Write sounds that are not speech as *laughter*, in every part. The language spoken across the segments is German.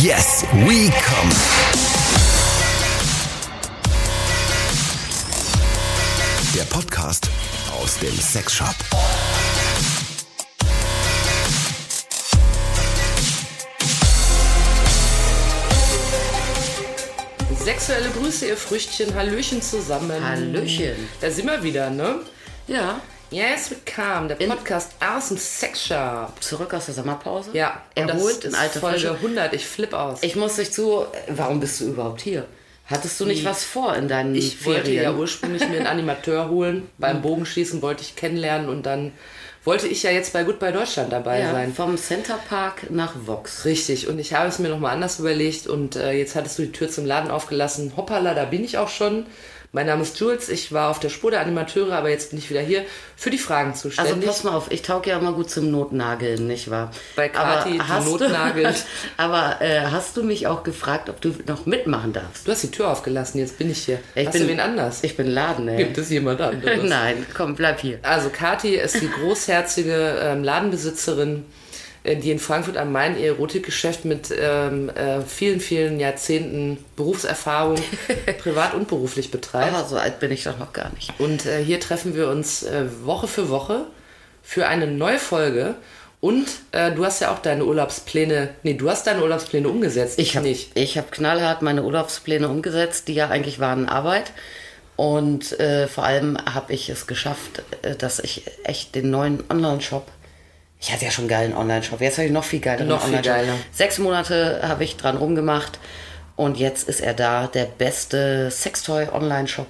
Yes, we come. Der Podcast aus dem Sexshop. Sexuelle Grüße, ihr Früchtchen. Hallöchen zusammen. Hallöchen. Da sind wir wieder, ne? Ja, Yes, we come. Der Podcast aus dem Sexshop. zurück aus der Sommerpause. Ja, erholt in alte Folge Frische. 100. Ich flipp aus. Ich muss dich zu. Warum bist du überhaupt hier? Hattest du nicht Wie? was vor in deinen Ich wollte Ferien? ja ursprünglich mir einen Animateur holen. Beim Bogenschießen wollte ich kennenlernen und dann wollte ich ja jetzt bei Goodbye Deutschland dabei ja, sein. vom Center Park nach Vox. Richtig, und ich habe es mir nochmal anders überlegt und äh, jetzt hattest du die Tür zum Laden aufgelassen. Hoppala, da bin ich auch schon. Mein Name ist Jules, ich war auf der Spur der Animateure, aber jetzt bin ich wieder hier für die Fragen Also zuständig. pass mal auf, ich tauge ja immer gut zum Notnageln, nicht wahr? Bei Kathi, die notnagelt. *laughs* Aber äh, hast du mich auch gefragt, ob du noch mitmachen darfst? du hast die Tür aufgelassen, jetzt bin ich hier. Ich hast bin, du wen anders? Ich bin Laden, ey. Gibt es jemand *laughs* anderes? Nein, komm, bleib hier. Also Kathi ist die großherzige ähm, Ladenbesitzerin, die in Frankfurt am Main ihr Erotikgeschäft mit ähm, äh, vielen, vielen Jahrzehnten Berufserfahrung *laughs* privat und beruflich betreibt. Aber so alt bin ich doch noch gar nicht. Und äh, hier treffen wir uns äh, Woche für Woche für eine neue Folge. Und äh, du hast ja auch deine Urlaubspläne, nee, du hast deine Urlaubspläne umgesetzt. Ich habe nicht. ich hab knallhart meine Urlaubspläne umgesetzt, die ja eigentlich waren Arbeit. Und äh, vor allem habe ich es geschafft, äh, dass ich echt den neuen Online-Shop. Ich hatte ja schon einen geilen Online-Shop. Jetzt habe ich noch viel geileren Noch viel Online-Shop. geiler. Sechs Monate habe ich dran rumgemacht. Und jetzt ist er da, der beste Sextoy-Online-Shop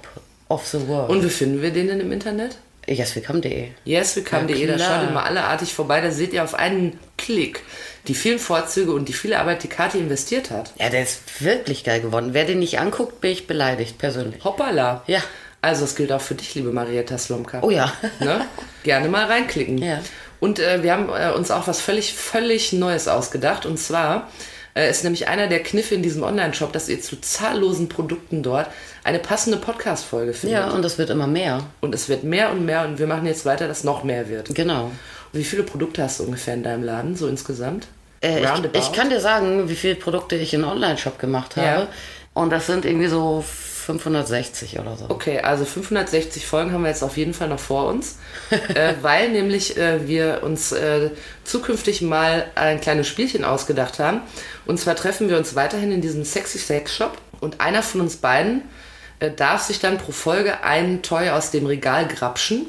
of the world. Und wie finden wir den denn im Internet? yeswecome.de. Yeswecome.de, da klar. schaut ihr mal alle artig vorbei, da seht ihr auf einen Klick die vielen Vorzüge und die viele Arbeit, die Kathi investiert hat. Ja, der ist wirklich geil geworden. Wer den nicht anguckt, bin ich beleidigt, persönlich. Hoppala. Ja. Also es gilt auch für dich, liebe Marietta Slomka. Oh ja. Ne? Gerne mal reinklicken. Ja. Und äh, wir haben äh, uns auch was völlig, völlig Neues ausgedacht. Und zwar äh, ist nämlich einer der Kniffe in diesem Online-Shop, dass ihr zu zahllosen Produkten dort eine passende Podcast-Folge findet. Ja, und das wird immer mehr. Und es wird mehr und mehr und wir machen jetzt weiter, dass noch mehr wird. Genau. Und wie viele Produkte hast du ungefähr in deinem Laden, so insgesamt? Äh, ich, ich kann dir sagen, wie viele Produkte ich in Online-Shop gemacht habe. Ja. Und das sind irgendwie so 560 oder so. Okay, also 560 Folgen haben wir jetzt auf jeden Fall noch vor uns, äh, *laughs* weil nämlich äh, wir uns äh, zukünftig mal ein kleines Spielchen ausgedacht haben. Und zwar treffen wir uns weiterhin in diesem Sexy Sex Shop und einer von uns beiden äh, darf sich dann pro Folge ein Toy aus dem Regal grapschen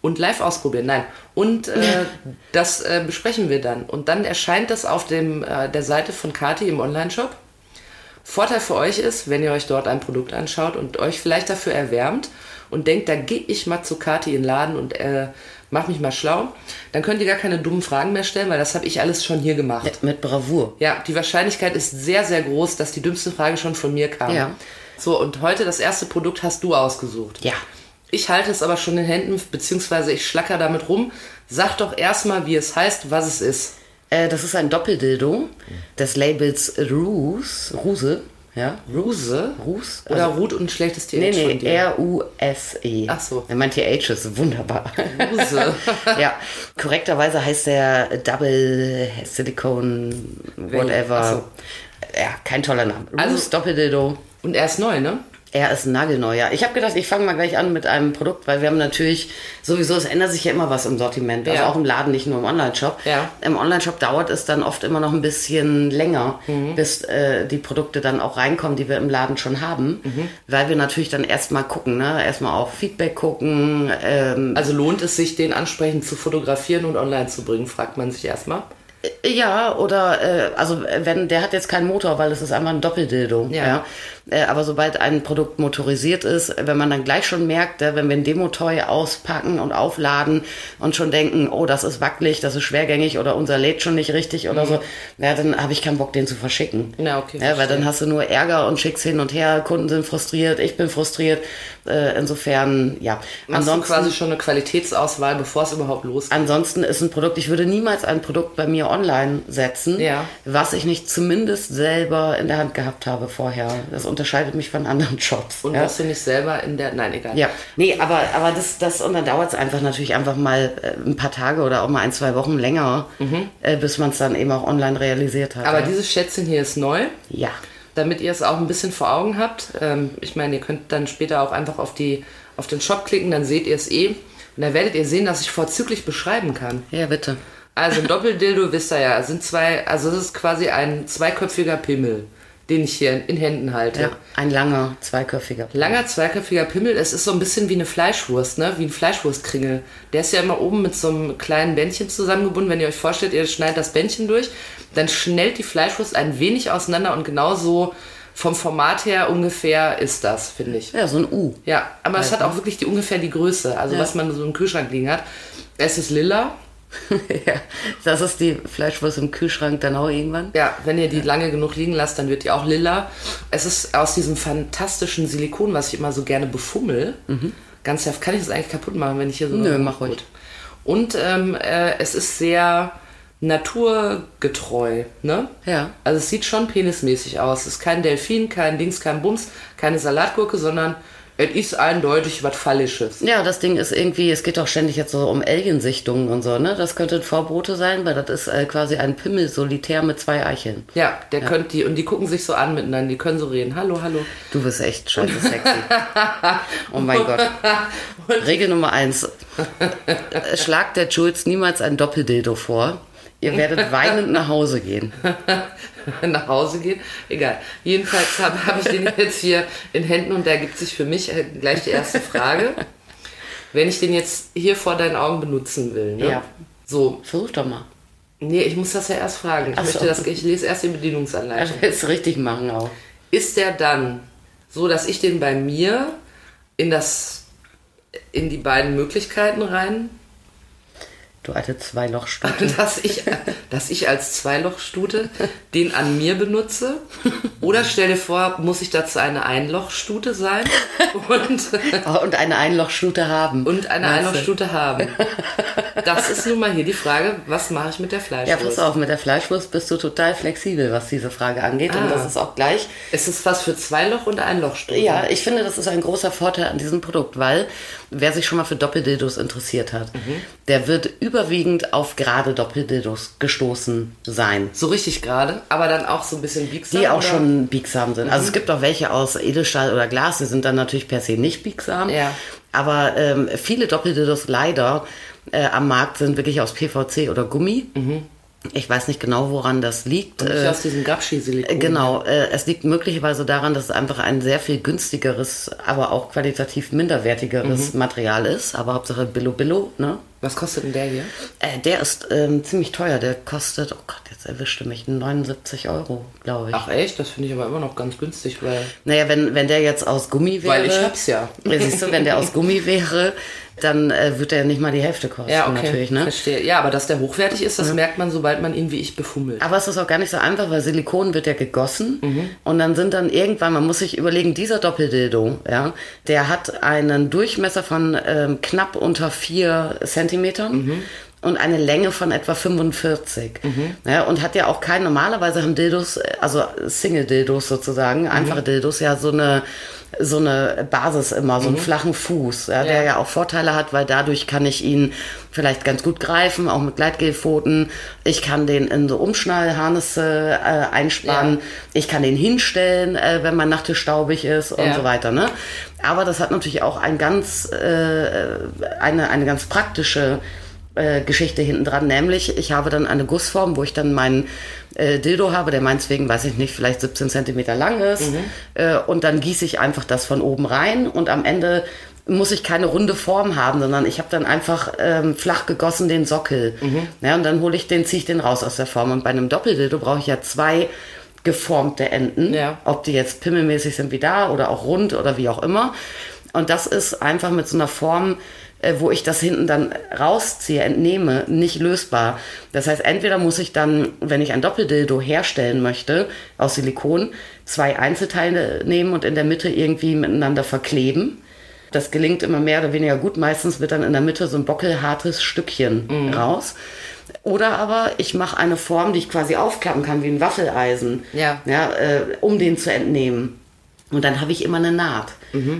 und live ausprobieren. Nein. Und äh, *laughs* das äh, besprechen wir dann. Und dann erscheint das auf dem, äh, der Seite von Kati im Online-Shop. Vorteil für euch ist, wenn ihr euch dort ein Produkt anschaut und euch vielleicht dafür erwärmt und denkt, da gehe ich mal zu Kati in den Laden und äh, mach mich mal schlau, dann könnt ihr gar keine dummen Fragen mehr stellen, weil das habe ich alles schon hier gemacht. Mit Bravour. Ja, die Wahrscheinlichkeit ist sehr, sehr groß, dass die dümmste Frage schon von mir kam. Ja. So, und heute das erste Produkt hast du ausgesucht. Ja. Ich halte es aber schon in den Händen, beziehungsweise ich schlacker damit rum. Sag doch erstmal, wie es heißt, was es ist. Äh, das ist ein Doppeldildo des Labels Ruse. Ruse. Ja. Ruse? Ruse. Oder Also- Ruth und schlechtes TH Nee, nee? R-U-S-E. Ach so. Mein TH ist wunderbar. Ruse. *laughs* ja, korrekterweise heißt der Double Silicone, whatever. Ach so. Ja, kein toller Name. Also- Ruse Doppeldildo. Und er ist neu, ne? Er ist nagelneu, ja. Ich habe gedacht, ich fange mal gleich an mit einem Produkt, weil wir haben natürlich sowieso, es ändert sich ja immer was im Sortiment. Also Ja. auch im Laden, nicht nur im Online-Shop. Ja. Im Online-Shop dauert es dann oft immer noch ein bisschen länger, Mhm. bis äh, die Produkte dann auch reinkommen, die wir im Laden schon haben. Mhm. Weil wir natürlich dann erstmal gucken, ne? Erstmal auch Feedback gucken. Ähm, Also lohnt es sich, den ansprechend zu fotografieren und online zu bringen, fragt man sich erstmal. Ja, oder äh, also äh, wenn der hat jetzt keinen Motor, weil es ist einfach ein Doppeldildo. Ja. Ja. Äh, aber sobald ein Produkt motorisiert ist, wenn man dann gleich schon merkt, äh, wenn wir ein Demotoy auspacken und aufladen und schon denken, oh, das ist wackelig, das ist schwergängig oder unser lädt schon nicht richtig oder so, ja, dann habe ich keinen Bock, den zu verschicken. Ja, okay, Ja, weil dann hast du nur Ärger und schickst hin und her, Kunden sind frustriert, ich bin frustriert. Äh, insofern, ja. Machst du quasi schon eine Qualitätsauswahl, bevor es überhaupt losgeht. Ansonsten ist ein Produkt, ich würde niemals ein Produkt bei mir online online setzen, Ja. was ich nicht zumindest selber in der Hand gehabt habe vorher. Das unterscheidet mich von anderen Shops. Und ja. was du nicht selber in der. Nein, egal. Ja, nee, aber, aber das, das, und dann dauert es einfach natürlich einfach mal äh, ein paar Tage oder auch mal ein, zwei Wochen länger, äh, bis man es dann eben auch online realisiert hat. Mhm. Aber ja. dieses Schätzchen hier ist neu. ja. damit ihr es auch ein bisschen vor Augen habt. Ähm, ich meine, ihr könnt dann später auch einfach auf, die, auf den Shop klicken, dann seht ihr es eh. Und dann werdet ihr sehen, dass ich vorzüglich beschreiben kann. Ja, bitte. Also ein *laughs* Doppeldildo, wisst ihr ja, sind zwei, also das ist quasi ein zweiköpfiger Pimmel, den ich hier in Händen halte. Ja, ein langer, zweiköpfiger. Langer zweiköpfiger Pimmel, es ist so ein bisschen wie eine Fleischwurst, ne? wie ein Fleischwurstkringel. Der ist ja immer oben mit so einem kleinen Bändchen zusammengebunden. Wenn ihr euch vorstellt, ihr schneidet das Bändchen durch, dann schnellt die Fleischwurst ein wenig auseinander und genauso vom Format her ungefähr ist das, finde ich. Ja, so ein U. Ja, aber es hat auch wirklich die ungefähr die Größe, also was man so im Kühlschrank liegen hat. Es ist lila. *laughs* ja, das ist die Fleischwurst im Kühlschrank dann auch irgendwann. Ja, wenn ihr die lange genug liegen lasst, dann wird die auch lila. Es ist aus diesem fantastischen Silikon, was ich immer so gerne befummel. Ganz heftig. Kann ich das eigentlich kaputt machen, wenn ich hier so. Nö, mach ruhig. Und ähm, äh, es ist sehr naturgetreu, ne? Ja. Also es sieht schon penismäßig aus. Es ist kein Delfin, kein Dings, kein Bums, keine Salatgurke, sondern es ist eindeutig was Phallisches. Ja, das Ding ist irgendwie, es geht auch ständig jetzt so um Aliensichtungen und so, ne? Das könnte ein Vorbote sein, weil das ist äh, quasi ein Pimmel solitär mit zwei Eicheln. Ja, der könnt die, und die gucken sich so an miteinander, die können so reden. Hallo, hallo. Du bist echt scheiße sexy. *laughs* oh mein Gott. Regel Nummer eins. Äh, Schlagt der Jules niemals ein Doppeldildo vor. Ihr werdet *laughs* weinend nach Hause gehen. *laughs* nach Hause gehen. Egal. Jedenfalls habe hab ich den jetzt hier in Händen und da gibt sich für mich äh, gleich die erste Frage. Wenn ich den jetzt hier vor deinen Augen benutzen will, ne? Ja. So, Versuch doch mal. nee, ich muss das ja erst fragen. Ich Ach so. möchte das, ich lese erst die Ich Bedienungsanleitung. will es richtig machen auch. Ist der dann so, dass ich den bei mir in das, in die beiden Möglichkeiten rein Du alte Zweilochstute. *laughs* dass ich, dass ich als Zweilochstute den an mir benutze? Oder stell dir vor, muss ich dazu eine Einlochstute sein und, Und eine Einlochstute haben. und eine? Einlochstute haben? *laughs* Das ist nun mal hier die Frage, was mache ich mit der Ja, Fleischwurst? pass auf, mit der Fleischwurst bist du total flexibel, was diese Frage angeht. Und Ah. das ist auch gleich Ist es was für Zweiloch- und Einlochstute? Ja, ich finde, das ist ein großer Vorteil an diesem Produkt, weil wer sich schon mal für Doppeldildos interessiert hat, Mhm. der wird überwiegend auf gerade Doppeldildos gestoßen sein. So richtig gerade, aber dann auch so ein bisschen biegsam? Die auch oder? schon biegsam sind. Mhm. Also es gibt auch welche aus Edelstahl oder Glas, die sind dann natürlich per se nicht biegsam. Ja. Aber ähm, viele Doppeldildos leider äh, am Markt sind wirklich aus PVC oder Gummi. Ich weiß nicht genau, woran das liegt. Mhm. Nicht Äh, aus diesem Gapschi-Silikon. Genau, äh, es liegt möglicherweise daran, dass es einfach ein sehr viel günstigeres, aber auch qualitativ minderwertigeres Material ist. Aber Hauptsache Billo Billo, ne? Was kostet denn der hier? Äh, der ist ähm, ziemlich teuer. Der kostet, oh Gott, jetzt erwischte mich, 79 Euro, glaube ich. Ach echt? Das finde ich aber immer noch ganz günstig, weil... Naja, wenn, wenn der jetzt aus Gummi wäre. Weil ich hab's ja. Siehst du, wenn der aus *laughs* Gummi wäre, dann äh, wird der nicht mal die Hälfte kosten, Ja, okay, natürlich, ne? verstehe. Ja, aber dass der hochwertig ist, das merkt man, sobald man ihn wie ich befummelt. Aber es ist auch gar nicht so einfach, weil Silikon wird ja gegossen Mhm. und dann sind dann irgendwann, man muss sich überlegen, dieser Doppeldildo, ja, der hat einen Durchmesser von ähm, knapp unter vier Zentimetern. Mhm. Und eine Länge von etwa 45. Ja, und hat ja auch kein, normalerweise haben Dildos, äh, also Single-Dildos sozusagen, einfache Mhm. Dildos, ja so eine, so eine Basis immer, so einen flachen Fuß, ja, der Mhm. Ja. ja auch Vorteile hat, weil dadurch kann ich ihn vielleicht ganz gut greifen, auch mit Gleitgelpfoten. Ich kann den in so Umschnallharnisse äh, einspannen. Ja. Ich kann den hinstellen, äh, wenn mein Nachttisch staubig ist und so weiter. Ne? Aber das hat natürlich auch ein ganz, äh, eine, eine ganz praktische äh, Geschichte hinten dran, nämlich ich habe dann eine Gussform, wo ich dann meinen äh, Dildo habe, der meinetwegen, weiß ich nicht, vielleicht 17 Zentimeter lang ist äh, und dann gieße ich einfach das von oben rein und am Ende muss ich keine runde Form haben, sondern ich habe dann einfach ähm, flach gegossen den Sockel. Ja, und dann hole ich den, ziehe ich den raus aus der Form. Und bei einem Doppeldildo brauche ich ja zwei geformte Enden, Ja. ob die jetzt pimmelmäßig sind wie da oder auch rund oder wie auch immer. Und das ist einfach mit so einer Form, wo ich das hinten dann rausziehe, entnehme, nicht lösbar. Das heißt, entweder muss ich dann, wenn ich ein Doppeldildo herstellen möchte, aus Silikon, zwei Einzelteile nehmen und in der Mitte irgendwie miteinander verkleben. Das gelingt immer mehr oder weniger gut. Meistens wird dann in der Mitte so ein bockelhartes Stückchen raus. Oder aber ich mache eine Form, die ich quasi aufklappen kann, wie ein Waffeleisen, Ja. Ja, äh, um den zu entnehmen. Und dann habe ich immer eine Naht.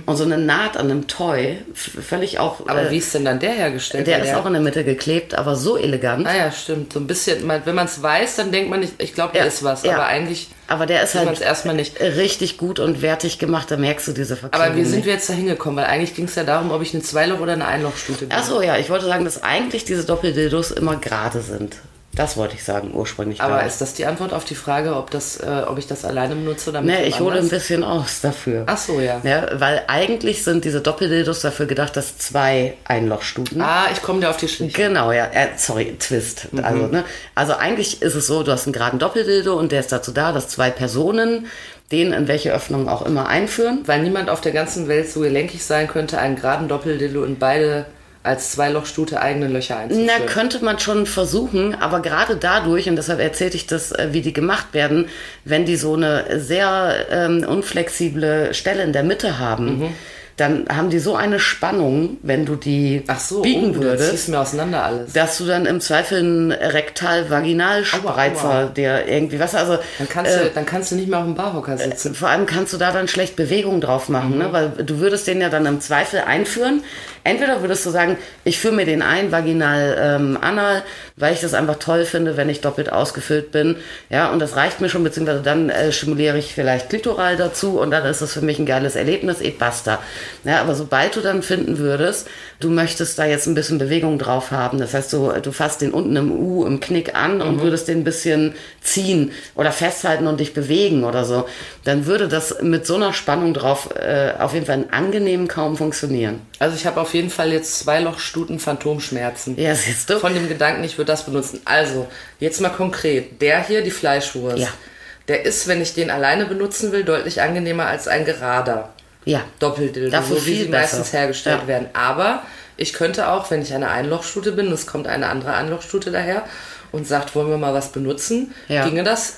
Und so eine Naht an einem Toy, völlig auch. Mhm. Aber äh, wie ist denn dann der hergestellt? der Weil ist auch in der Mitte geklebt, aber so elegant. Ah ja, stimmt. So ein bisschen, wenn man es weiß, dann denkt man nicht, ich glaube, da Ja, ist was. ja. Aber eigentlich Aber der ist halt erstmal nicht. richtig gut und wertig gemacht, da merkst du diese Verklebung Aber wie sind nicht. wir jetzt da hingekommen? Weil eigentlich ging es ja darum, ob ich eine Zweiloch- oder eine Einlochstute bin. Ach so, ja, ich wollte sagen, dass eigentlich diese Doppeldildos immer gerade sind. Das wollte ich sagen, ursprünglich. Aber ist das die Antwort auf die Frage, ob, das, äh, ob ich das alleine benutze oder mit Nee, ich hole ein bisschen aus dafür. Ach so, ja. Ja, weil eigentlich sind diese Doppeldildos dafür gedacht, dass zwei Einlochstuten. Ah, ich komme dir auf die Schliche. Genau, ja, äh, sorry, Twist. Also, ne? also eigentlich ist es so, du hast einen geraden Doppeldildo und der ist dazu da, dass zwei Personen den in welche Öffnung auch immer einführen. Weil niemand auf der ganzen Welt so gelenkig sein könnte, einen geraden Doppeldildo in beide als Zweilochstute eigene Löcher einzuführen. Na, könnte man schon versuchen, aber gerade dadurch, und deshalb erzählte ich das, äh, wie die gemacht werden, wenn die so eine sehr ähm, unflexible Stelle in der Mitte haben, Mhm. Dann haben die so eine Spannung, wenn du die Ach so, biegen oh, würdest. mir auseinander alles. dass du dann im Zweifel einen Rektal-Vaginalspreizer, Aua, aua. der irgendwie, was, also Dann kannst, du, dann kannst du nicht mehr auf dem Barhocker sitzen. vor allem kannst du da dann schlecht Bewegung drauf machen, Mhm. ne? weil du würdest den ja dann im Zweifel einführen. Entweder würdest du sagen, ich führe mir den ein, vaginal, ähm, anal, weil ich das einfach toll finde, wenn ich doppelt ausgefüllt bin. Ja, und das reicht mir schon, beziehungsweise dann äh, stimuliere ich vielleicht klitoral dazu und dann ist das für mich ein geiles Erlebnis, eh basta. Ja, aber sobald du dann finden würdest, du möchtest da jetzt ein bisschen Bewegung drauf haben, das heißt, du, du fasst den unten im U, im Knick an und würdest den ein bisschen ziehen oder festhalten und dich bewegen oder so, dann würde das mit so einer Spannung drauf äh, auf jeden Fall angenehm kaum funktionieren. Also ich habe auf jeden Fall jetzt Zweilochstuten Phantomschmerzen. Ja, siehst du? Von dem Gedanken, ich würde das benutzen. Also, jetzt mal konkret. Der hier, die Fleischwurst. Ja. Der ist, wenn ich den alleine benutzen will, deutlich angenehmer als ein gerader ja. Doppeldildo, Dafür so wie sie meistens besser. hergestellt Ja. werden. Aber ich könnte auch, wenn ich eine Einlochstute bin, es kommt eine andere Einlochstute daher und sagt, wollen wir mal was benutzen, Ja. ginge das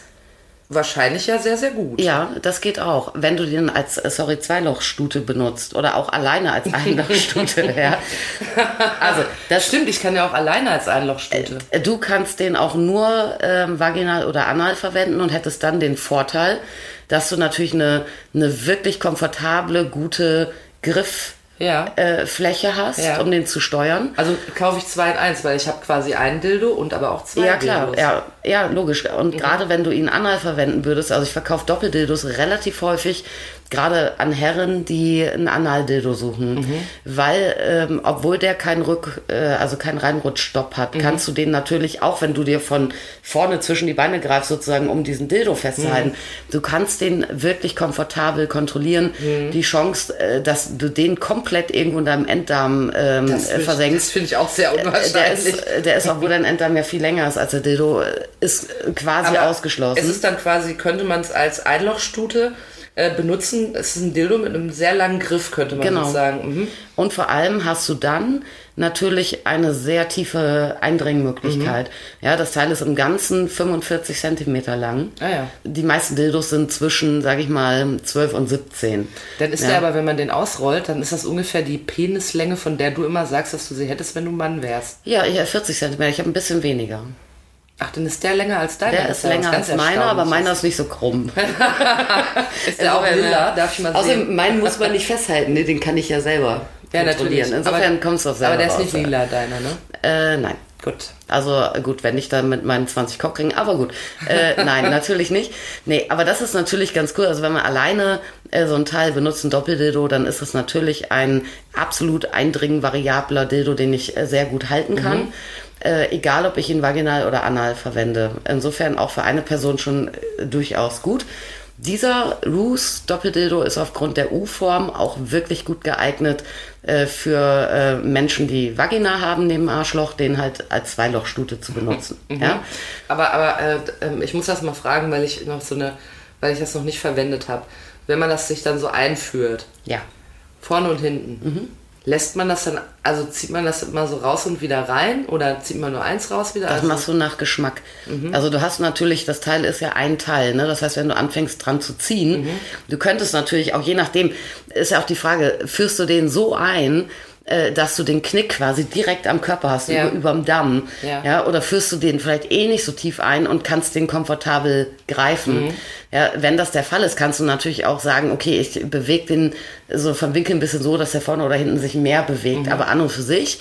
wahrscheinlich ja sehr, sehr gut. Ja, das geht auch. Wenn du den als, äh, sorry, Zweilochstute benutzt oder auch alleine als *laughs* Einlochstute, ja. Also, das Stimmt, ich kann ja auch alleine als Einlochstute. Du kannst den auch nur ähm, vaginal oder anal verwenden und hättest dann den Vorteil, dass du natürlich eine, eine wirklich komfortable, gute Grifffläche Ja. äh, Fläche hast, Ja. um den zu steuern. Also kaufe ich zwei in eins, weil ich habe quasi einen Dildo und aber auch zwei Ja, klar, Dildos. ja, ja, logisch. Mhm. Und gerade wenn du ihn anal verwenden würdest, also ich verkaufe Doppeldildos relativ häufig, gerade an Herren, die ein Analdildo suchen. Mhm. Weil, ähm, obwohl der keinen Rück, äh, also keinen Reinrutschstopp Mhm. hat, kannst du den natürlich, auch wenn du dir von vorne zwischen die Beine greifst, sozusagen, um diesen Dildo festzuhalten, Mhm. du kannst den wirklich komfortabel kontrollieren. Mhm. Die Chance, äh, dass du den komplett irgendwo in deinem Enddarm ähm, Das, äh, versenkst. das finde ich auch sehr Der unwahrscheinlich. ist, äh, der ist, obwohl dein Enddarm ja viel länger ist als der Dildo, äh, ist äh, quasi Aber ausgeschlossen. Es ist dann quasi, könnte man es als Einlochstute äh, benutzen. Es ist ein Dildo mit einem sehr langen Griff, könnte man Genau. so sagen. Mhm. Und vor allem hast du dann natürlich eine sehr tiefe Eindringmöglichkeit. Mhm. Ja, das Teil ist im Ganzen 45 Zentimeter lang. Ah ja. Die meisten Dildos sind zwischen, sage ich mal, 12 und 17. Dann ist ja. der aber, wenn man den ausrollt, dann ist das ungefähr die Penislänge, von der du immer sagst, dass du sie hättest, wenn du Mann wärst. Ja, ich habe 40 Zentimeter. Ich habe ein bisschen weniger. Ach, dann ist der länger als deiner. Der ist was länger als meiner, aber meiner ist nicht so krumm. *laughs* Ist der auch Insofern, lila? ja. Darf ich mal sehen? Außerdem, meinen muss man *laughs* nicht festhalten. Nee, den kann ich ja selber ja, kontrollieren. natürlich. Insofern kommst du auch selber Aber der ist raus, nicht ja. lila, deiner, ne? Äh, nein. Gut. Also gut, wenn ich dann mit meinen 20 Cockringen, aber gut. Äh, *laughs* nein, natürlich nicht. Nee, aber das ist natürlich ganz cool. Also wenn man alleine äh, so ein Teil benutzt, ein Doppeldildo, dann ist es natürlich ein absolut eindringend variabler Dildo, den ich äh, sehr gut halten kann. Äh, egal, ob ich ihn vaginal oder anal verwende. Insofern auch für eine Person schon äh, durchaus gut. Dieser Roos Doppeldildo ist aufgrund der U-Form auch wirklich gut geeignet äh, für äh, Menschen, die Vagina haben neben Arschloch, den halt als Zweilochstute zu benutzen. *laughs* Ja? Aber, aber äh, ähm, ich muss das mal fragen, weil ich noch so eine, weil ich das noch nicht verwendet habe. Wenn man das sich dann so einführt, ja. vorne und hinten, lässt man das dann, also zieht man das immer so raus und wieder rein oder zieht man nur eins raus wieder? Das Also, machst du nach Geschmack. Also du hast natürlich, das Teil ist ja ein Teil, ne? Das heißt, wenn du anfängst dran zu ziehen, du könntest natürlich auch je nachdem, ist ja auch die Frage, führst du den so ein, äh, dass du den Knick quasi direkt am Körper hast, Ja. über, überm Damm. Ja. Ja, oder führst du den vielleicht eh nicht so tief ein und kannst den komfortabel greifen. Mhm. Ja, wenn das der Fall ist, kannst du natürlich auch sagen, okay, ich bewege den so vom Winkel ein bisschen so, dass der vorne oder hinten sich mehr bewegt. Mhm. Aber an und für sich,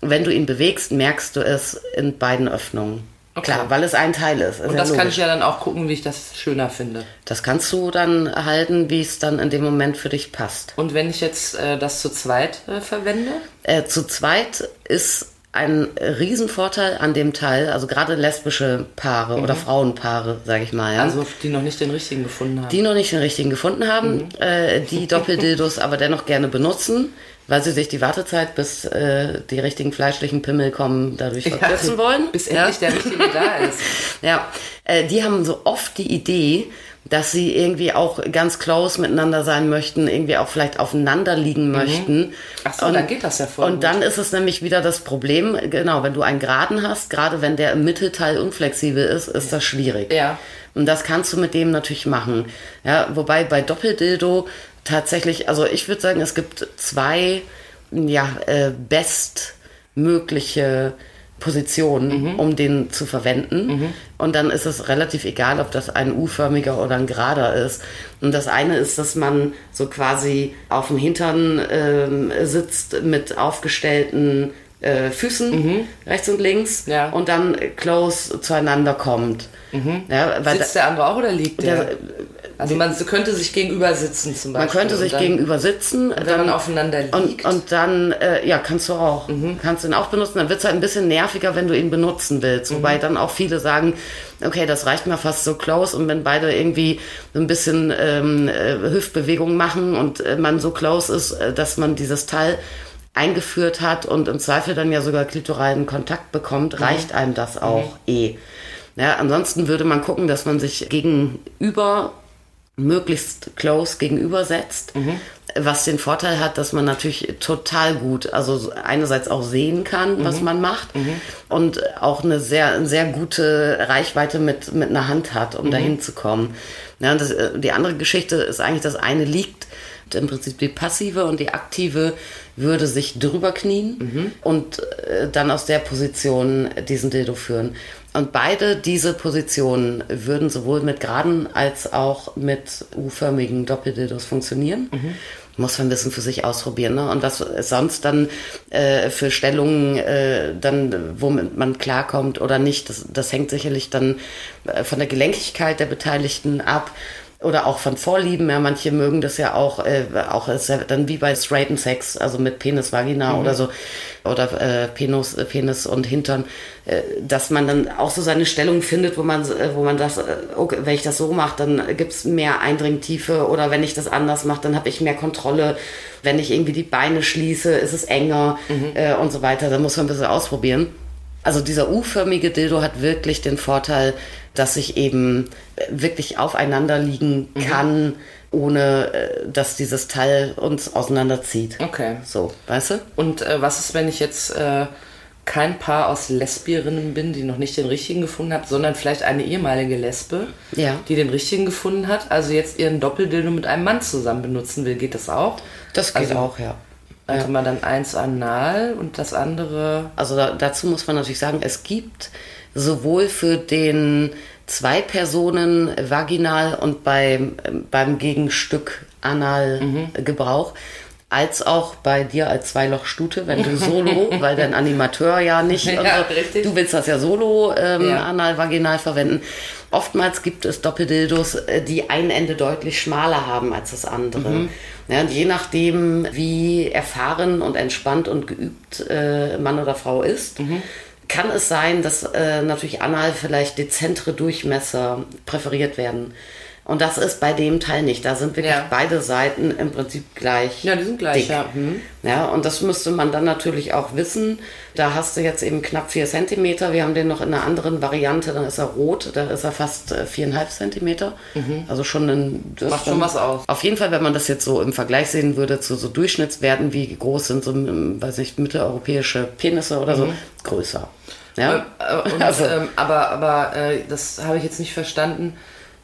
wenn du ihn bewegst, merkst du es in beiden Öffnungen. Okay. Klar, weil es ein Teil ist. ist Und ja das kann logisch. ich ja dann auch gucken, wie ich das schöner finde. Das kannst du dann halten, wie es dann in dem Moment für dich passt. Und wenn ich jetzt äh, das zu zweit äh, verwende? Äh, zu zweit ist ein Riesenvorteil an dem Teil, also gerade lesbische Paare oder Frauenpaare, sage ich mal. Ja. Also die noch nicht den richtigen gefunden haben. die noch nicht den richtigen gefunden haben, äh, die Doppeldildos aber dennoch gerne benutzen, weil sie sich die Wartezeit, bis äh, die richtigen fleischlichen Pimmel kommen, dadurch verkürzen wollen. Bis ja. endlich der richtige da ist. *laughs* Ja, äh, die haben so oft die Idee, dass sie irgendwie auch ganz close miteinander sein möchten, irgendwie auch vielleicht aufeinander liegen möchten. Mhm. Ach so, dann geht das ja voll Und gut. dann ist es nämlich wieder das Problem, genau, wenn du einen Geraden hast, gerade wenn der im Mittelteil unflexibel ist, ist das schwierig. Ja. Und das kannst du mit dem natürlich machen. Ja, wobei bei Doppeldildo tatsächlich, also ich würde sagen, es gibt zwei ja, äh, bestmögliche Positionen, um den zu verwenden. Und dann ist es relativ egal, ob das ein U-förmiger oder ein gerader ist. Und das eine ist, dass man so quasi auf dem Hintern ähm, sitzt mit aufgestellten äh, Füßen rechts und links Ja. und dann close zueinander kommt. Ja, weil Sitzt der andere auch oder liegt der? der- also man könnte sich gegenüber sitzen zum Beispiel. Man könnte sich dann, gegenüber sitzen. Wenn man aufeinander liegt. Und, und dann, äh, ja, kannst du auch. Kannst du ihn auch benutzen. Dann wird es halt ein bisschen nerviger, wenn du ihn benutzen willst. Wobei dann auch viele sagen, okay, das reicht mir fast so close. Und wenn beide irgendwie so ein bisschen ähm, äh, Hüftbewegungen machen und äh, man so close ist, äh, dass man dieses Teil eingeführt hat und im Zweifel dann ja sogar klitoralen Kontakt bekommt, reicht einem das auch eh. Ja, ansonsten würde man gucken, dass man sich gegenüber möglichst close gegenübersetzt, was den Vorteil hat, dass man natürlich total gut, also so einerseits auch sehen kann, was man macht und auch eine sehr, eine sehr gute Reichweite mit, mit einer Hand hat, um dahin zu kommen. Ja, das, äh, die andere Geschichte ist eigentlich, das eine liegt im Prinzip die passive und die aktive würde sich drüber knien und äh, dann aus der Position diesen Dildo führen. Und beide diese Positionen würden sowohl mit geraden als auch mit U-förmigen Doppeldildos funktionieren. Muss man ein bisschen für sich ausprobieren. Ne? Und was es sonst dann äh, für Stellungen, äh, dann, womit man klarkommt oder nicht, das, das hängt sicherlich dann äh, von der Gelenkigkeit der Beteiligten ab oder auch von Vorlieben. Ja, manche mögen das ja auch, äh, auch ist ja dann wie bei straighten Sex, also mit Penis, Vagina oder so, oder äh, Penis, äh, Penis und Hintern, äh, dass man dann auch so seine Stellung findet, wo man, äh, wo man das, äh, okay, wenn ich das so mache, dann gibt's mehr Eindringtiefe oder wenn ich das anders mache, dann habe ich mehr Kontrolle. Wenn ich irgendwie die Beine schließe, ist es enger äh, und so weiter. Da muss man ein bisschen ausprobieren. Also dieser U-förmige Dildo hat wirklich den Vorteil, dass ich eben äh, wirklich aufeinander liegen kann, ohne äh, dass dieses Teil uns auseinanderzieht. Okay. So, weißt du? Und äh, was ist, wenn ich jetzt äh, kein Paar aus Lesbierinnen bin, die noch nicht den richtigen gefunden hat, sondern vielleicht eine ehemalige Lesbe, Ja. die den richtigen gefunden hat, also jetzt ihren Doppeldildo mit einem Mann zusammen benutzen will, geht das auch? Das geht Also- auch, ja. Kann man dann eins anal und das andere. Also da, dazu muss man natürlich sagen, es gibt sowohl für den zwei Personen vaginal und beim, beim Gegenstück anal Gebrauch als auch bei dir als Zweilochstute, wenn du solo, *laughs* weil dein Animateur ja nicht, also, du willst das ja solo ähm, Ja. anal, vaginal verwenden. Oftmals gibt es Doppeldildos, äh, die ein Ende deutlich schmaler haben als das andere. Ja, und je nachdem, wie erfahren und entspannt und geübt äh, Mann oder Frau ist, kann es sein, dass äh, natürlich anal vielleicht dezentere Durchmesser präferiert werden. Und das ist bei dem Teil nicht. Da sind wirklich Ja. beide Seiten im Prinzip gleich. Ja, die sind gleich, dick. ja. Mhm. Ja, und das müsste man dann natürlich auch wissen. Da hast du jetzt eben knapp vier Zentimeter. Wir haben den noch in einer anderen Variante, dann ist er rot, da ist er fast äh, viereinhalb Zentimeter. Also schon ein. das Mhm. Macht schon was aus. Auf jeden Fall, wenn man das jetzt so im Vergleich sehen würde zu so Durchschnittswerten, wie groß sind so, ähm, weiß nicht, mitteleuropäische Penisse oder so, größer. Ja, Äh, und, *laughs* Also- ähm, aber aber äh, das habe ich jetzt nicht verstanden.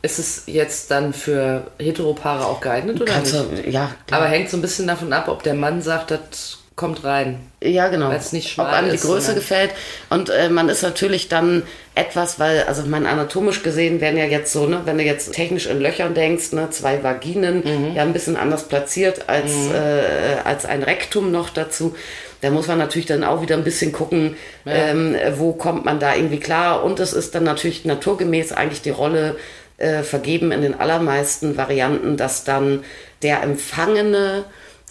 Ist es jetzt dann für Heteropaare auch geeignet oder kannst nicht? du, ja, klar. Aber hängt so ein bisschen davon ab, ob der Mann sagt, das kommt rein. Ja, genau. Weil es nicht Ob schmal einem die Größe gefällt. Und äh, man ist natürlich dann etwas, weil, also mein anatomisch gesehen werden ja jetzt so, ne, wenn du jetzt technisch in Löchern denkst, ne, zwei Vaginen, Mhm. ja ein bisschen anders platziert als, äh, als ein Rektum noch dazu. Da muss man natürlich dann auch wieder ein bisschen gucken, ähm, wo kommt man da irgendwie klar. Und es ist dann natürlich naturgemäß eigentlich die Rolle äh, vergeben in den allermeisten Varianten, dass dann der Empfangene,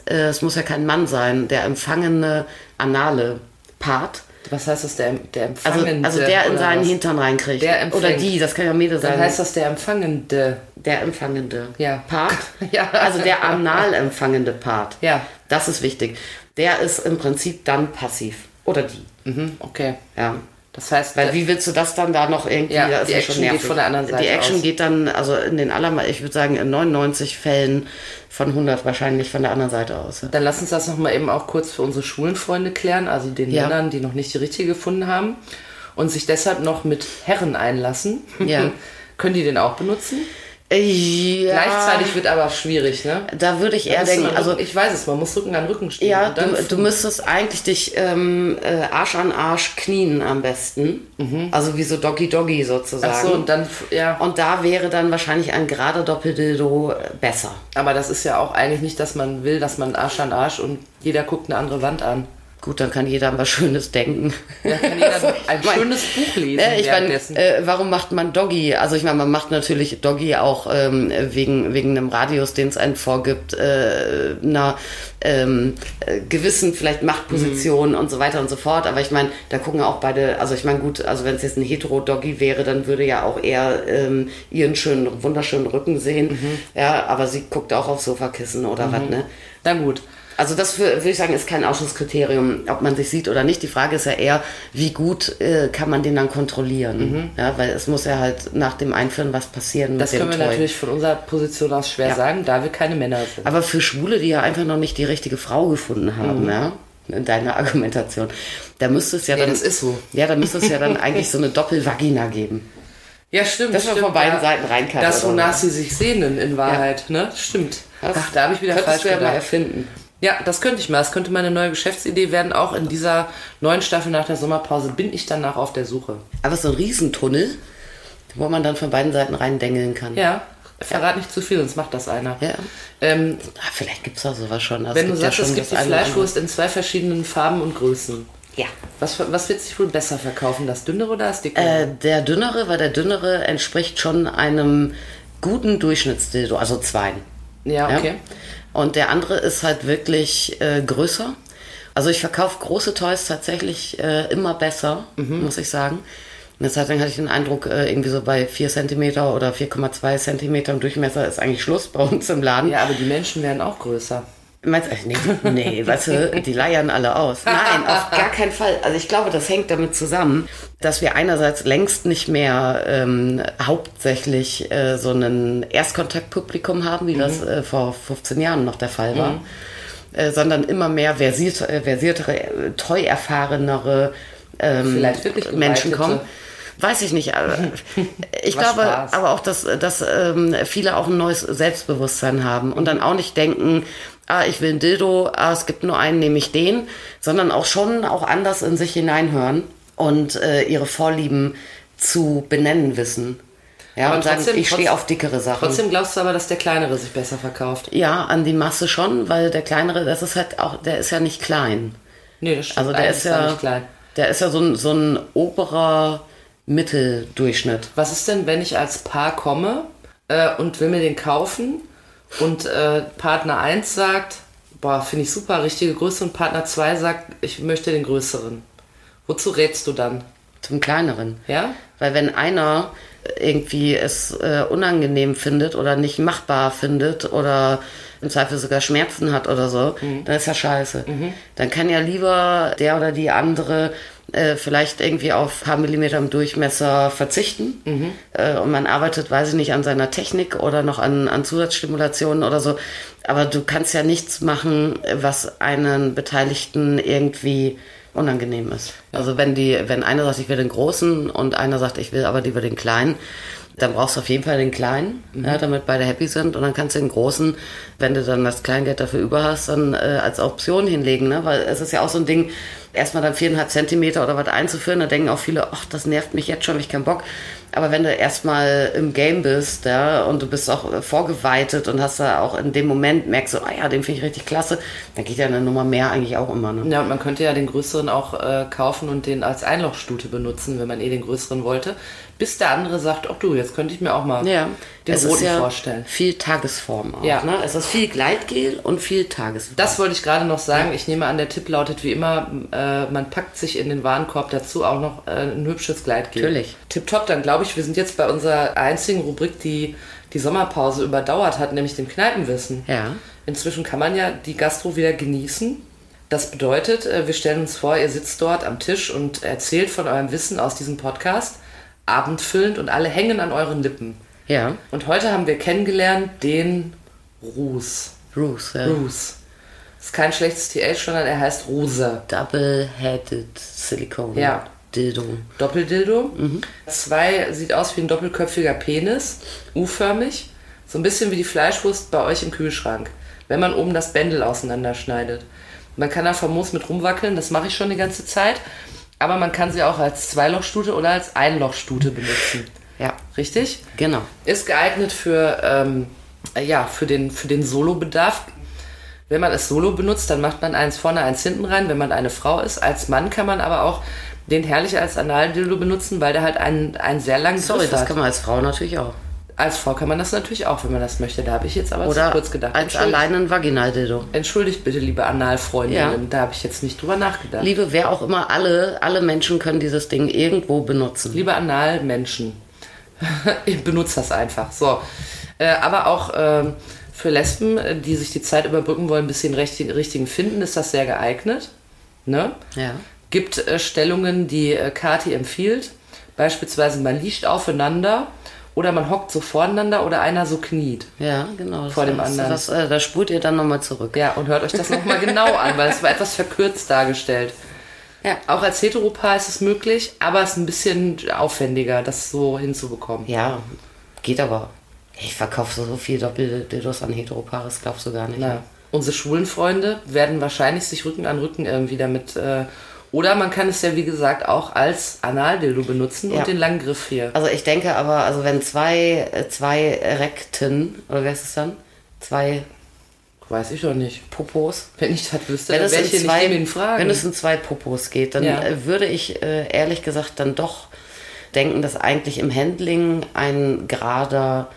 äh, es muss ja kein Mann sein, der empfangene anale Part, Was heißt das, der, der also, Empfangende? also der in seinen was? Hintern reinkriegt. Oder die, das kann ja Mädel Dann sein. heißt das der Empfangende. der empfangende Ja. Part. *laughs* Ja. Also der anal empfangende Part. Ja. Das ist wichtig. Der ist im Prinzip dann passiv. Oder die. Mhm, okay. Ja. Das heißt, Weil wie willst du das dann da noch irgendwie? Ja, die Action geht von der anderen Seite Die Action aus. geht dann, also in den allermeisten, ich würde sagen in 99 Fällen von 100 wahrscheinlich von der anderen Seite aus. Ja. Dann lass uns das nochmal eben auch kurz für unsere schwulen Freunde klären, also den Ja. Männern, die noch nicht die richtige gefunden haben und sich deshalb noch mit Herren einlassen. Ja. *laughs* Können die den auch benutzen? Ja, Gleichzeitig wird aber schwierig, ne? da würde ich eher denken, also ich weiß es, man muss Rücken an Rücken stehen. Ja, du, du müsstest eigentlich dich ähm, äh, Arsch an Arsch knien am besten. Also wie so Doggy Doggy sozusagen. Ach so, und dann, ja. Und da wäre dann wahrscheinlich ein gerade Doppeldildo äh, besser. Aber das ist ja auch eigentlich nicht, dass man will, dass man Arsch an Arsch und jeder guckt eine andere Wand an. Gut, dann kann jeder was *laughs* Schönes denken. Da kann jeder *laughs* ein schönes Buch lesen Äh, ich meine, äh, warum macht man Doggy? Also ich meine, man macht natürlich Doggy auch ähm, wegen, wegen einem Radius, den es einen vorgibt, äh, einer ähm, äh, gewissen vielleicht Machtposition und so weiter und so fort. Aber ich meine, da gucken auch beide, also ich meine, gut, also wenn es jetzt ein Hetero-Doggy wäre, dann würde ja auch er ähm, ihren schönen, wunderschönen Rücken sehen. Ja, aber sie guckt auch auf Sofakissen oder was, ne? Na gut. Also das für, würde ich sagen, ist kein Ausschlusskriterium, ob man sich sieht oder nicht. Die Frage ist ja eher, wie gut äh, kann man den dann kontrollieren? Ja, weil es muss ja halt nach dem Einführen was passieren Das können wir Toy. natürlich von unserer Position aus schwer Ja. sagen, da wir keine Männer sind. Aber für Schwule, die ja einfach noch nicht die richtige Frau gefunden haben, ja, in deiner *laughs* Argumentation, da müsste es ja Mhm. Nee, dann... das ist so. Ja, da müsste es ja dann eigentlich so eine Doppelvagina geben. Ja, stimmt. Dass man stimmt, von beiden ja. Seiten rein kann, Das, wonach sie sich sehnen, in Wahrheit, ne? Stimmt. Das Ach, da habe ich wieder falsch ja gedacht. erfinden. Ja, das könnte ich mal. Das könnte meine neue Geschäftsidee werden. Auch in dieser neuen Staffel nach der Sommerpause bin ich danach auf der Suche. Aber so ein Riesentunnel, wo man dann von beiden Seiten reindengeln kann. Ja, verrat nicht zu viel, sonst macht das einer. Ja. Ähm, Ah, vielleicht gibt es auch sowas schon. Also wenn du sagst, ja es gibt die Fleischwurst in zwei verschiedenen Farben und Größen. Ja. Was, was wird sich wohl besser verkaufen? Das dünnere oder das dickere? Äh, der dünnere, weil der dünnere entspricht schon einem guten Durchschnittsdildo, also zwei. ja, okay. Und der andere ist halt wirklich äh, größer. Also ich verkaufe große Toys tatsächlich äh, immer besser, Mhm. muss ich sagen. Eine Zeit lang hatte ich den Eindruck, äh, irgendwie so bei 4 cm oder 4,2 cm Durchmesser ist eigentlich Schluss bei uns im Laden. Ja, aber die Menschen werden auch größer. Meinst du, nee, nee, *laughs* weißt du, die leiern alle aus. Nein, auf *laughs* gar keinen Fall. Also ich glaube, das hängt damit zusammen, dass wir einerseits längst nicht mehr ähm, hauptsächlich äh, so ein Erstkontaktpublikum haben, wie das äh, vor 15 Jahren noch der Fall war, äh, sondern immer mehr versiert, äh, versiertere, äh, treu-erfahrenere ähm, Menschen kommen. Weiß ich nicht. aber *laughs* Ich Was glaube Spaß. aber auch, dass, dass ähm, viele auch ein neues Selbstbewusstsein haben und dann auch nicht denken, ah, ich will ein Dildo, ah, es gibt nur einen, nehme ich den, sondern auch schon auch anders in sich hineinhören und äh, ihre Vorlieben zu benennen wissen. Ja, Aber und sagen, trotzdem- ich stehe auf dickere Sachen. Trotzdem glaubst du aber, dass der kleinere sich besser verkauft. Ja, an die Masse schon, weil der kleinere, das ist halt auch, der ist ja nicht klein. Nee, das stimmt. Also der ist ja, nicht klein. der ist ja so ein, so ein oberer Mitteldurchschnitt. Was ist denn, wenn ich als Paar komme äh, und will mir den kaufen und äh, Partner 1 sagt, boah, finde ich super, richtige Größe und Partner 2 sagt, ich möchte den größeren. Wozu rätst du dann? Zum kleineren. Ja? Weil wenn einer irgendwie es äh, unangenehm findet oder nicht machbar findet oder im Zweifel sogar Schmerzen hat oder so, dann ist ja scheiße. Dann kann ja lieber der oder die andere äh, vielleicht irgendwie auf ein paar Millimeter im Durchmesser verzichten äh, und man arbeitet, weiß ich nicht, an seiner Technik oder noch an, an Zusatzstimulationen oder so. Aber du kannst ja nichts machen, was einen Beteiligten irgendwie unangenehm ist. Also wenn die, wenn einer sagt, ich will den großen und einer sagt, ich will aber lieber den kleinen, dann brauchst du auf jeden Fall den kleinen, Mhm. ja, damit beide happy sind. Und dann kannst du den großen, wenn du dann das Kleingeld dafür über hast, dann äh, als Option hinlegen. Ne? Weil es ist ja auch so ein Ding, erstmal dann viereinhalb Zentimeter oder was einzuführen, da denken auch viele, ach, das nervt mich jetzt schon, hab ich keinen Bock. Aber wenn du erstmal im Game bist, ja, und du bist auch vorgeweitet und hast da auch in dem Moment merkst du, ah ja, den finde ich richtig klasse, dann geht ja eine Nummer mehr eigentlich auch immer. Ne? Ja, und man könnte ja den größeren auch äh, kaufen und den als Einlochstute benutzen, wenn man eh den größeren wollte. Bis der andere sagt, ach du, jetzt könnte ich mir auch mal Ja, den es roten ist ja vorstellen. viel Tagesform auch. Ja. Ne? Es ist viel Gleitgel und viel Tagesform. Das wollte ich gerade noch sagen. Ich nehme an, der Tipp lautet wie immer, äh, man packt sich in den Warenkorb dazu auch noch äh, ein hübsches Gleitgel. Natürlich. Tipptopp, dann glaube ich, wir sind jetzt bei unserer einzigen Rubrik, die die Sommerpause überdauert hat, nämlich dem Kneipenwissen. Ja. Inzwischen kann man ja die Gastro wieder genießen. Das bedeutet, äh, wir stellen uns vor, ihr sitzt dort am Tisch und erzählt von eurem Wissen aus diesem Podcast, abendfüllend und alle hängen an euren Lippen. Ja. Und heute haben wir kennengelernt den Ruß. Bruce, ja. Bruce. Ist kein schlechtes TH, sondern er heißt Ruse. Double-headed Silicone. Ja. Dildo. Doppeldildo. Zwei sieht aus wie ein doppelköpfiger Penis, U-förmig. So ein bisschen wie die Fleischwurst bei euch im Kühlschrank, wenn man oben das Bändel auseinanderschneidet. Man kann da famos mit rumwackeln, das mache ich schon die ganze Zeit. Aber man kann sie auch als Zweilochstute oder als Einlochstute benutzen. Ja. Richtig? Genau. Ist geeignet für, ähm, äh, ja, für den, für den Solo-Bedarf. Wenn man es solo benutzt, dann macht man eins vorne, eins hinten rein, wenn man eine Frau ist. Als Mann kann man aber auch den herrlich als Analdildo benutzen, weil der halt einen, einen sehr langen Sorry, Griff das hat. kann man als Frau natürlich auch. Als Frau kann man das natürlich auch, wenn man das möchte. Da habe ich jetzt aber Oder zu kurz gedacht. als allein ein Vaginaldildo. Entschuldigt bitte, liebe Analfreundinnen, Ja. da habe ich jetzt nicht drüber nachgedacht. Liebe, wer auch immer, alle, alle Menschen können dieses Ding irgendwo benutzen. Liebe Analmenschen, *laughs* ich benutze das einfach. So. Äh, aber auch ähm, für Lesben, äh, die sich die Zeit überbrücken wollen, bis sie den richtigen, richtigen finden, ist das sehr geeignet. Ne? Ja. Gibt äh, Stellungen, die äh, Kati empfiehlt. Beispielsweise man liegt aufeinander oder man hockt so voreinander oder einer so kniet. Ja, genau. Das Vor dem das, anderen. Das, äh, da spult ihr dann nochmal zurück. Ja, und hört euch das nochmal *laughs* genau an, weil es war etwas verkürzt dargestellt. Ja. Auch als Heteropaar ist es möglich, aber es ist ein bisschen aufwendiger, das so hinzubekommen. Ja, geht aber. Ich verkaufe so viel Doppeldildos an Heteropares, glaubst du gar nicht. Na, unsere schwulen Freunde werden wahrscheinlich sich Rücken an Rücken irgendwie damit. Äh, oder man kann es ja, wie gesagt, auch als Analdildo benutzen Ja. und den langen Griff hier. Also ich denke aber, also wenn zwei, äh, zwei Rekten, oder wer ist es dann? Zwei Weiß ich doch nicht. Popos. Wenn ich das wüsste, Wenn dann wäre ich hier zwei, nicht Fragen. wenn es in zwei Popos geht, dann Ja. äh, würde ich äh, ehrlich gesagt dann doch denken, dass eigentlich im Handling ein gerader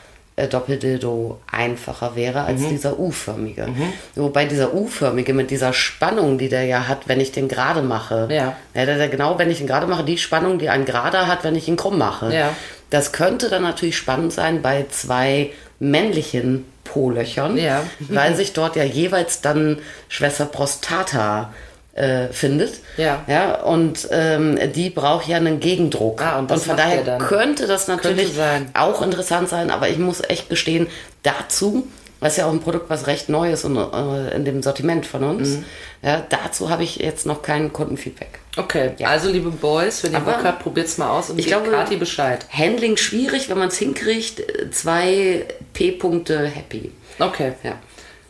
äh, Doppeldildo einfacher wäre Mhm. als dieser U-förmige. Wobei dieser U-förmige mit dieser Spannung, die der ja hat, wenn ich den gerade mache, Ja. ja der, der genau, wenn ich ihn gerade mache, die Spannung, die ein gerader hat, wenn ich ihn krumm mache. Ja. Das könnte dann natürlich spannend sein bei zwei männlichen Po-Löchern, Ja. weil sich dort ja jeweils dann Schwester Prostata äh, findet. Ja. ja und ähm, die braucht ja einen Gegendruck. Ah, und das von daher könnte das natürlich Könnte sein. auch interessant sein, aber ich muss echt gestehen, dazu, was ja auch ein Produkt, was recht neu ist und, äh, in dem Sortiment von uns, Mhm. ja, dazu habe ich jetzt noch kein Kundenfeedback. Okay, Ja. also liebe Boys, wenn ihr Bock habt, probiert's mal aus und ich glaube- Kati Bescheid. Handling schwierig, wenn man es hinkriegt, zwei P-Punkte happy. Okay. Ja.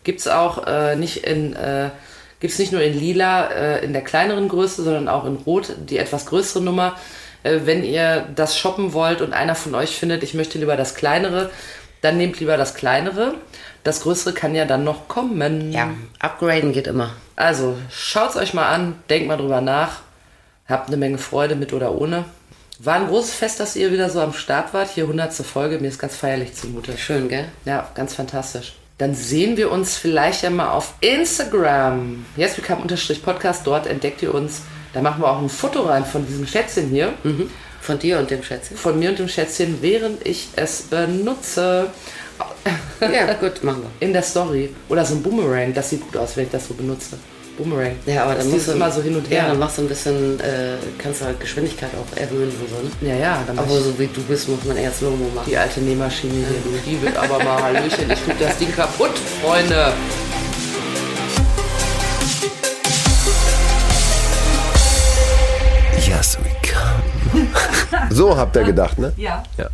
Gibt's auch äh, nicht in äh, gibt's nicht nur in lila äh, in der kleineren Größe, sondern auch in rot die etwas größere Nummer. Äh, wenn ihr das shoppen wollt und einer von euch findet, ich möchte lieber das kleinere, dann nehmt lieber das kleinere. Das größere kann ja dann noch kommen. Ja, upgraden geht immer. Also schaut's euch mal an, denkt mal drüber nach, habt eine Menge Freude mit oder ohne. War ein großes Fest, dass ihr wieder so am Start wart. Hier 100. Folge, mir ist ganz feierlich zumute. Schön, gell? Ja, ganz fantastisch. Dann sehen wir uns vielleicht ja mal auf Instagram. Jetzt bekam unterstrich Podcast, dort entdeckt ihr uns. Da machen wir auch ein Foto rein von diesem Schätzchen hier. Mhm. Von dir und dem Schätzchen. Von mir und dem Schätzchen, während ich es benutze. Ja, gut, machen wir. In der Story. Oder so ein Boomerang. Das sieht gut aus, wenn ich das so benutze. Boomerang. Ja, aber dann musst du immer so hin und Ja, her. dann machst du ein bisschen, äh, kannst du halt Geschwindigkeit auch erhöhen und so, ne? Ja, ja, dann Aber so wie du bist, muss man erst Logo machen. die alte Nähmaschine hier, du, die wird aber mal Hallöchen, ich tue das Ding kaputt, Freunde. *laughs* So habt ihr gedacht, ne? Ja. Ja.